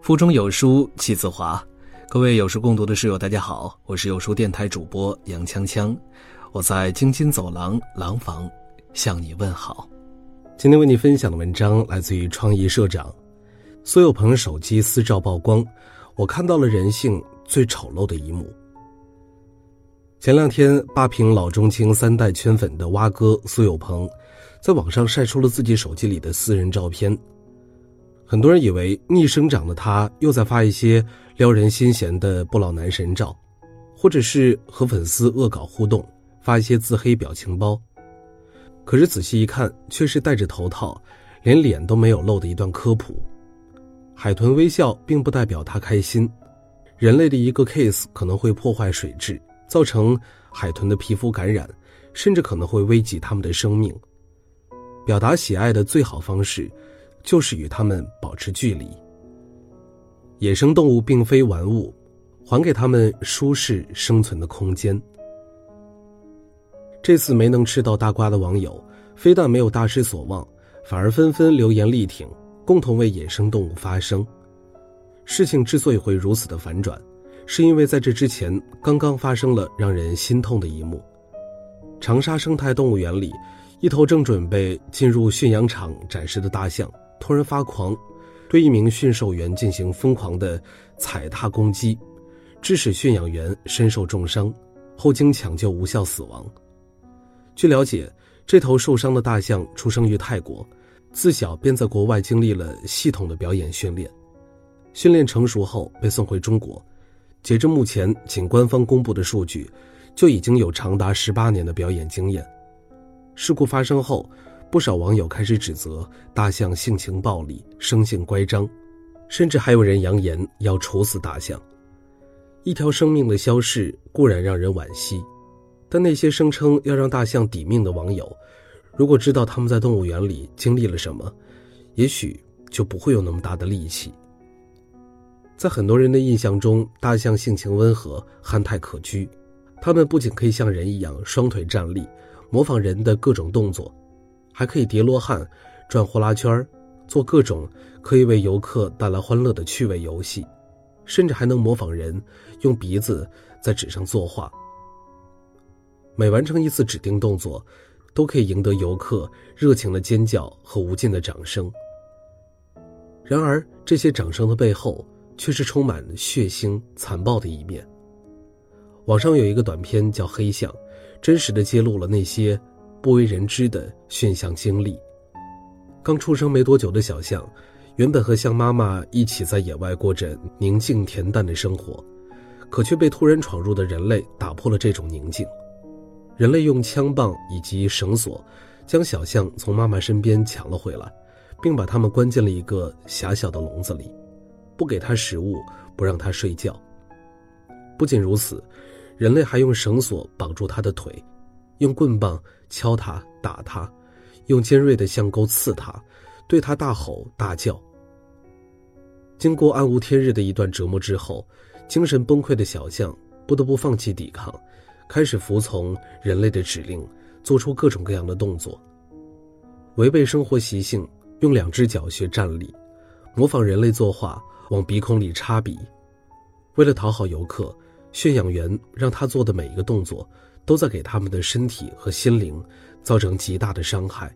腹中有书气自华，各位有书共读的室友，大家好，我是有书电台主播杨锵锵，我在京津走廊廊坊向你问好。今天为你分享的文章来自于创意社长，苏有朋手机私照曝光，我看到了人性最丑陋的一幕。前两天，霸屏老中青三代圈粉的蛙哥苏有朋，在网上晒出了自己手机里的私人照片。很多人以为逆生长的他又在发一些撩人心弦的不老男神照，或者是和粉丝恶搞互动，发一些自黑表情包。可是仔细一看，却是戴着头套，连脸都没有露的一段科普。海豚微笑并不代表他开心，人类的一个 case 可能会破坏水质，造成海豚的皮肤感染，甚至可能会危及他们的生命。表达喜爱的最好方式。就是与他们保持距离。野生动物并非玩物，还给他们舒适生存的空间。这次没能吃到大瓜的网友，非但没有大失所望，反而纷纷留言力挺，共同为野生动物发声。事情之所以会如此的反转，是因为在这之前刚刚发生了让人心痛的一幕：长沙生态动物园里，一头正准备进入驯养场展示的大象。突然发狂，对一名驯兽员进行疯狂的踩踏攻击，致使驯养员身受重伤，后经抢救无效死亡。据了解，这头受伤的大象出生于泰国，自小便在国外经历了系统的表演训练，训练成熟后被送回中国。截至目前，仅官方公布的数据，就已经有长达十八年的表演经验。事故发生后。不少网友开始指责大象性情暴戾、生性乖张，甚至还有人扬言要处死大象。一条生命的消逝固然让人惋惜，但那些声称要让大象抵命的网友，如果知道他们在动物园里经历了什么，也许就不会有那么大的力气。在很多人的印象中，大象性情温和、憨态可掬，它们不仅可以像人一样双腿站立，模仿人的各种动作。还可以叠罗汉、转呼啦圈做各种可以为游客带来欢乐的趣味游戏，甚至还能模仿人用鼻子在纸上作画。每完成一次指定动作，都可以赢得游客热情的尖叫和无尽的掌声。然而，这些掌声的背后却是充满血腥残暴的一面。网上有一个短片叫《黑象》，真实的揭露了那些。不为人知的驯象经历。刚出生没多久的小象，原本和象妈妈一起在野外过着宁静恬淡的生活，可却被突然闯入的人类打破了这种宁静。人类用枪棒以及绳索，将小象从妈妈身边抢了回来，并把它们关进了一个狭小的笼子里，不给它食物，不让它睡觉。不仅如此，人类还用绳索绑住它的腿。用棍棒敲他、打他，用尖锐的象钩刺他，对他大吼大叫。经过暗无天日的一段折磨之后，精神崩溃的小象不得不放弃抵抗，开始服从人类的指令，做出各种各样的动作，违背生活习性，用两只脚学站立，模仿人类作画，往鼻孔里插笔。为了讨好游客，驯养员让他做的每一个动作。都在给他们的身体和心灵造成极大的伤害。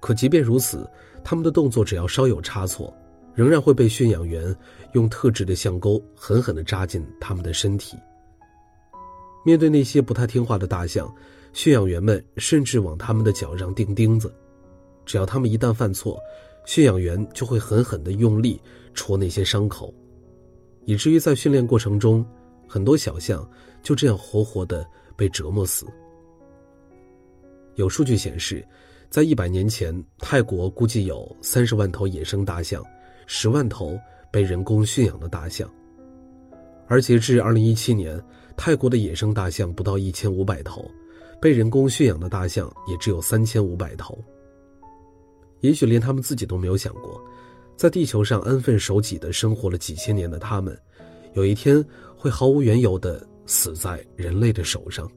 可即便如此，他们的动作只要稍有差错，仍然会被驯养员用特制的象钩狠狠地扎进他们的身体。面对那些不太听话的大象，驯养员们甚至往他们的脚上钉钉子，只要他们一旦犯错，驯养员就会狠狠地用力戳那些伤口，以至于在训练过程中，很多小象就这样活活的。被折磨死。有数据显示，在一百年前，泰国估计有三十万头野生大象，十万头被人工驯养的大象。而截至二零一七年，泰国的野生大象不到一千五百头，被人工驯养的大象也只有三千五百头。也许连他们自己都没有想过，在地球上安分守己的生活了几千年的他们，有一天会毫无缘由的。死在人类的手上。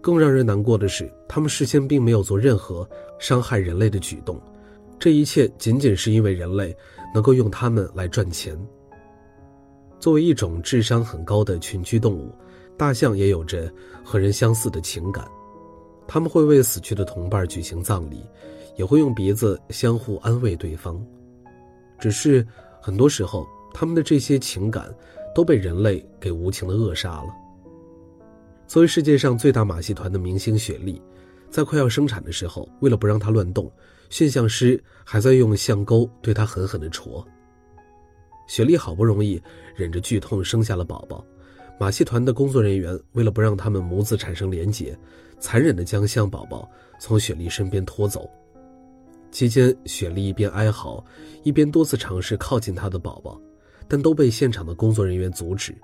更让人难过的是，他们事先并没有做任何伤害人类的举动，这一切仅仅是因为人类能够用它们来赚钱。作为一种智商很高的群居动物，大象也有着和人相似的情感，他们会为死去的同伴举行葬礼，也会用鼻子相互安慰对方。只是很多时候，他们的这些情感都被人类给无情的扼杀了。作为世界上最大马戏团的明星雪莉。在快要生产的时候，为了不让它乱动，驯象师还在用象钩对它狠狠地戳。雪莉好不容易忍着剧痛生下了宝宝，马戏团的工作人员为了不让他们母子产生连结，残忍地将象宝宝从雪莉身边拖走。期间，雪莉一边哀嚎，一边多次尝试靠近她的宝宝，但都被现场的工作人员阻止。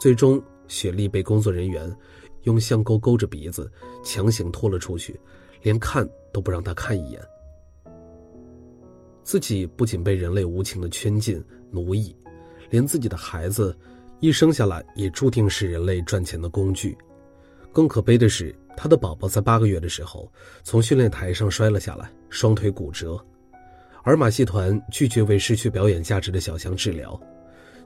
最终，雪莉被工作人员。用象钩勾着鼻子，强行拖了出去，连看都不让他看一眼。自己不仅被人类无情的圈禁奴役，连自己的孩子，一生下来也注定是人类赚钱的工具。更可悲的是，他的宝宝在八个月的时候从训练台上摔了下来，双腿骨折，而马戏团拒绝为失去表演价值的小象治疗，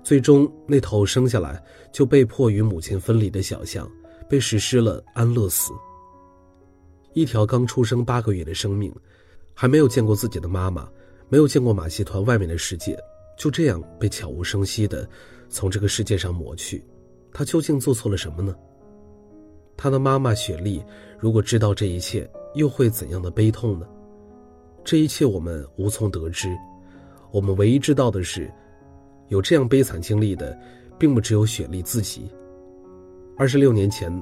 最终那头生下来就被迫与母亲分离的小象。被实施了安乐死。一条刚出生八个月的生命，还没有见过自己的妈妈，没有见过马戏团外面的世界，就这样被悄无声息的从这个世界上抹去。他究竟做错了什么呢？他的妈妈雪莉，如果知道这一切，又会怎样的悲痛呢？这一切我们无从得知。我们唯一知道的是，有这样悲惨经历的，并不只有雪莉自己。二十六年前，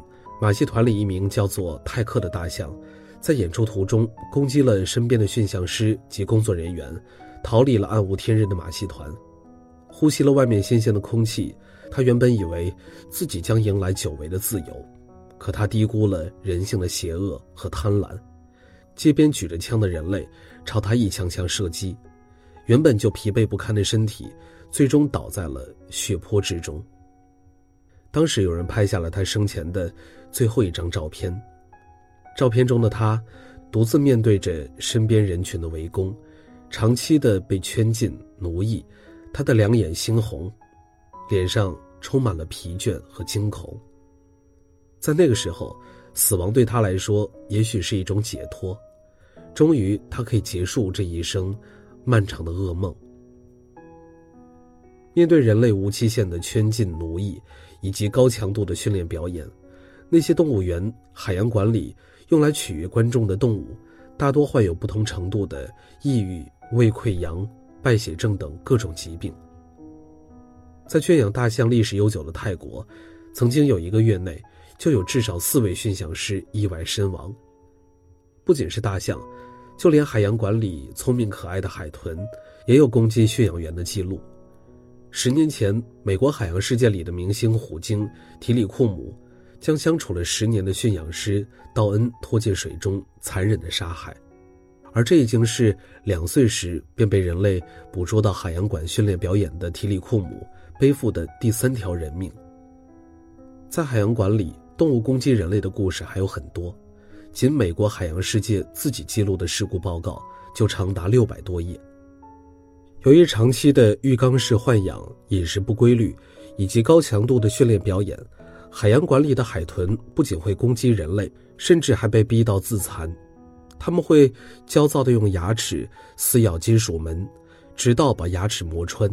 马戏团里一名叫做泰克的大象，在演出途中攻击了身边的驯象师及工作人员，逃离了暗无天日的马戏团，呼吸了外面新鲜的空气。他原本以为自己将迎来久违的自由，可他低估了人性的邪恶和贪婪。街边举着枪的人类朝他一枪枪射击，原本就疲惫不堪的身体，最终倒在了血泊之中。当时有人拍下了他生前的最后一张照片，照片中的他独自面对着身边人群的围攻，长期的被圈禁奴役，他的两眼猩红，脸上充满了疲倦和惊恐。在那个时候，死亡对他来说也许是一种解脱，终于他可以结束这一生漫长的噩梦。面对人类无期限的圈禁奴役。以及高强度的训练表演，那些动物园、海洋馆里用来取悦观众的动物，大多患有不同程度的抑郁、胃溃疡、败血症等各种疾病。在圈养大象历史悠久的泰国，曾经有一个月内就有至少四位驯象师意外身亡。不仅是大象，就连海洋馆里聪明可爱的海豚，也有攻击驯养员的记录。十年前，美国海洋世界里的明星虎鲸提里库姆，将相处了十年的驯养师道恩拖进水中，残忍的杀害。而这已经是两岁时便被人类捕捉到海洋馆训练表演的提里库姆背负的第三条人命。在海洋馆里，动物攻击人类的故事还有很多，仅美国海洋世界自己记录的事故报告就长达六百多页。由于长期的浴缸式豢养、饮食不规律，以及高强度的训练表演，海洋馆里的海豚不仅会攻击人类，甚至还被逼到自残。他们会焦躁地用牙齿撕咬金属门，直到把牙齿磨穿；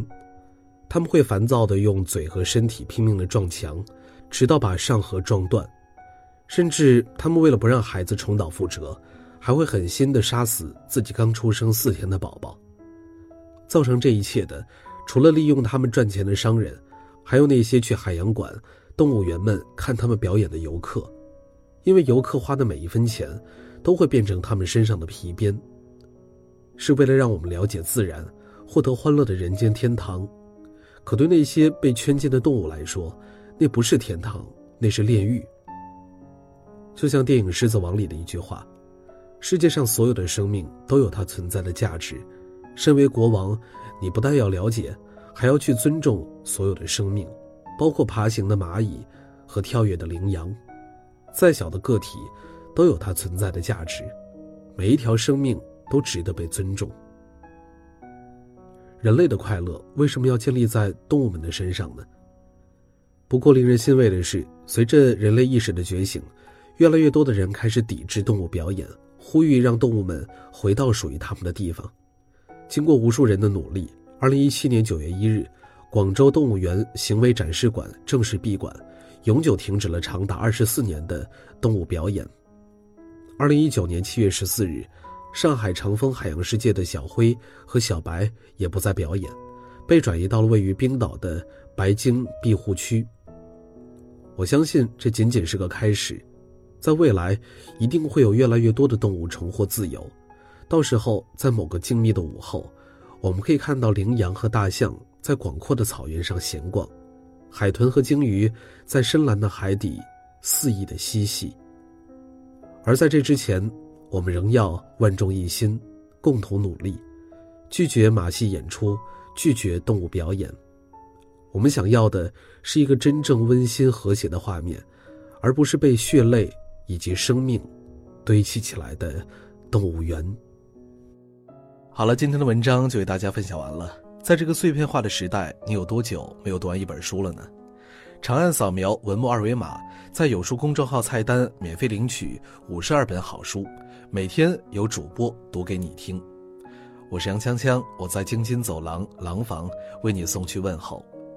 他们会烦躁地用嘴和身体拼命地撞墙，直到把上颌撞断。甚至，他们为了不让孩子重蹈覆辙，还会狠心地杀死自己刚出生四天的宝宝。造成这一切的，除了利用他们赚钱的商人，还有那些去海洋馆、动物园们看他们表演的游客，因为游客花的每一分钱，都会变成他们身上的皮鞭。是为了让我们了解自然，获得欢乐的人间天堂。可对那些被圈禁的动物来说，那不是天堂，那是炼狱。就像电影《狮子王》里的一句话：“世界上所有的生命都有它存在的价值。”身为国王，你不但要了解，还要去尊重所有的生命，包括爬行的蚂蚁和跳跃的羚羊。再小的个体，都有它存在的价值。每一条生命都值得被尊重。人类的快乐为什么要建立在动物们的身上呢？不过，令人欣慰的是，随着人类意识的觉醒，越来越多的人开始抵制动物表演，呼吁让动物们回到属于他们的地方。经过无数人的努力，二零一七年九月一日，广州动物园行为展示馆正式闭馆，永久停止了长达二十四年的动物表演。二零一九年七月十四日。上海长风海洋世界的小灰和小白也不再表演，被转移到了位于冰岛的白鲸庇护区。我相信这仅仅是个开始，在未来一定会有越来越多的动物重获自由。到时候，在某个静谧的午后，我们可以看到羚羊和大象在广阔的草原上闲逛，海豚和鲸鱼在深蓝的海底肆意的嬉戏。而在这之前。我们仍要万众一心，共同努力，拒绝马戏演出，拒绝动物表演。我们想要的是一个真正温馨和谐的画面，而不是被血泪以及生命堆砌起来的动物园。好了，今天的文章就为大家分享完了。在这个碎片化的时代，你有多久没有读完一本书了呢？长按扫描文末二维码，在有书公众号菜单免费领取五十二本好书。每天有主播读给你听，我是杨锵锵，我在京津走廊廊坊为你送去问候。